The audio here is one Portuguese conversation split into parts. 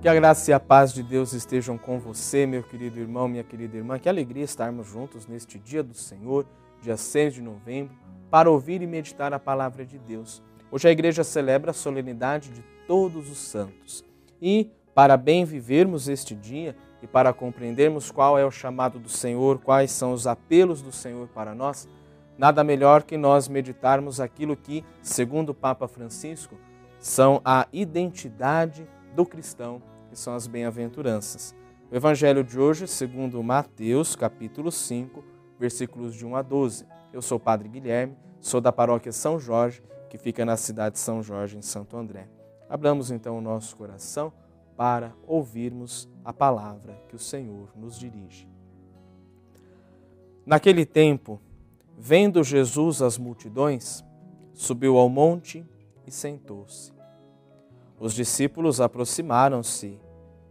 Que a graça e a paz de Deus estejam com você, meu querido irmão, minha querida irmã. Que alegria estarmos juntos neste dia do Senhor, dia 6 de novembro, para ouvir e meditar a palavra de Deus. Hoje a igreja celebra a solenidade de todos os santos. E para bem vivermos este dia e para compreendermos qual é o chamado do Senhor, quais são os apelos do Senhor para nós, nada melhor que nós meditarmos aquilo que, segundo o Papa Francisco, são a identidade do cristão, que são as bem-aventuranças. O evangelho de hoje, segundo Mateus, capítulo 5, versículos de 1 a 12. Eu sou o Padre Guilherme, sou da paróquia São Jorge, que fica na cidade de São Jorge, em Santo André. Abramos então o nosso coração para ouvirmos a palavra que o Senhor nos dirige. Naquele tempo, vendo Jesus as multidões, subiu ao monte e sentou-se. Os discípulos aproximaram-se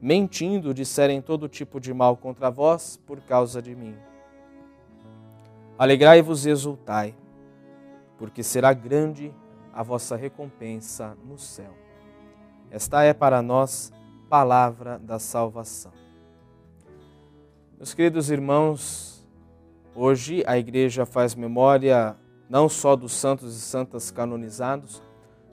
mentindo, disserem todo tipo de mal contra vós por causa de mim. Alegrai-vos e exultai, porque será grande a vossa recompensa no céu. Esta é para nós palavra da salvação. Meus queridos irmãos, hoje a igreja faz memória não só dos santos e santas canonizados,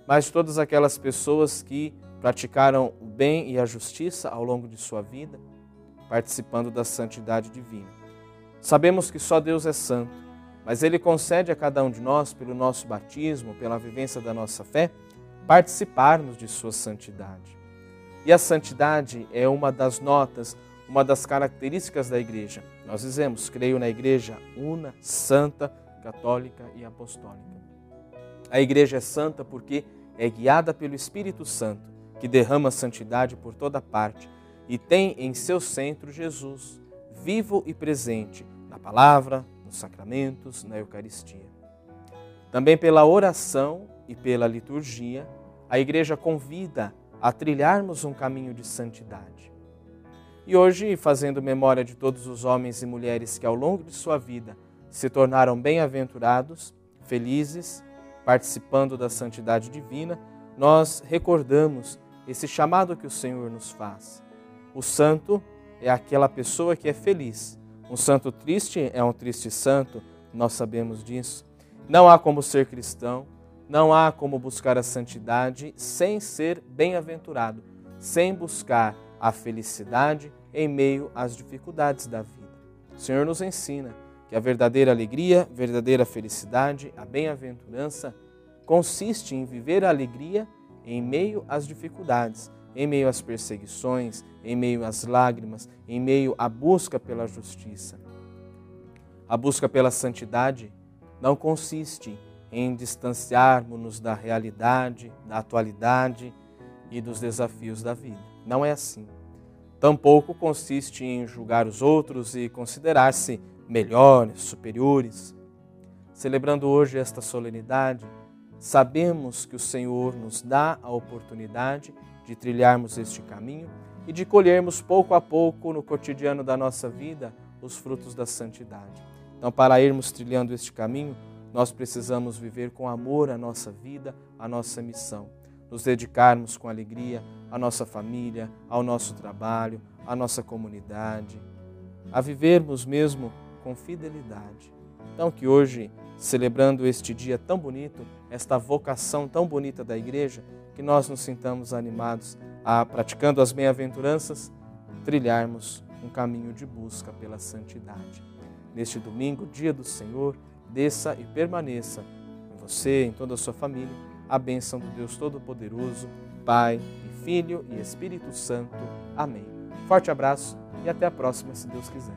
mas todas aquelas pessoas que praticaram o bem e a justiça ao longo de sua vida, participando da santidade divina. Sabemos que só Deus é santo, mas Ele concede a cada um de nós, pelo nosso batismo, pela vivência da nossa fé, participarmos de Sua santidade. E a santidade é uma das notas, uma das características da igreja. Nós dizemos, creio na igreja una, santa, católica e apostólica. A igreja é santa porque é guiada pelo Espírito Santo, que derrama santidade por toda parte e tem em seu centro Jesus, vivo e presente na palavra, nos sacramentos, na Eucaristia. Também pela oração e pela liturgia, a igreja convida a trilharmos um caminho de santidade. E hoje, fazendo memória de todos os homens e mulheres que ao longo de sua vida se tornaram bem-aventurados, felizes participando da santidade divina, nós recordamos esse chamado que o Senhor nos faz. O santo é aquela pessoa que é feliz. Um santo triste é um triste santo, nós sabemos disso. Não há como ser cristão, não há como buscar a santidade sem ser bem-aventurado, sem buscar a felicidade em meio às dificuldades da vida. O Senhor nos ensina que a verdadeira alegria, verdadeira felicidade, a bem-aventurança, consiste em viver a alegria em meio às dificuldades, em meio às perseguições, em meio às lágrimas, em meio à busca pela justiça. A busca pela santidade não consiste em distanciarmos-nos da realidade, da atualidade e dos desafios da vida. Não é assim. Tampouco consiste em julgar os outros e considerar-se melhores, superiores. Celebrando hoje esta solenidade, sabemos que o Senhor nos dá a oportunidade de trilharmos este caminho e de colhermos pouco a pouco no cotidiano da nossa vida os frutos da santidade. Então, para irmos trilhando este caminho, nós precisamos viver com amor a nossa vida, a nossa missão, nos dedicarmos com alegria à nossa família, ao nosso trabalho, à nossa comunidade, a vivermos mesmo com fidelidade. Então, que hoje, celebrando este dia tão bonito, esta vocação tão bonita da igreja, que nós nos sintamos animados a, praticando as bem-aventuranças, trilharmos um caminho de busca pela santidade. Neste domingo, dia do Senhor, desça e permaneça em você, em toda a sua família, a bênção do Deus Todo-Poderoso, Pai e Filho e Espírito Santo. Amém. Forte abraço e até a próxima, se Deus quiser.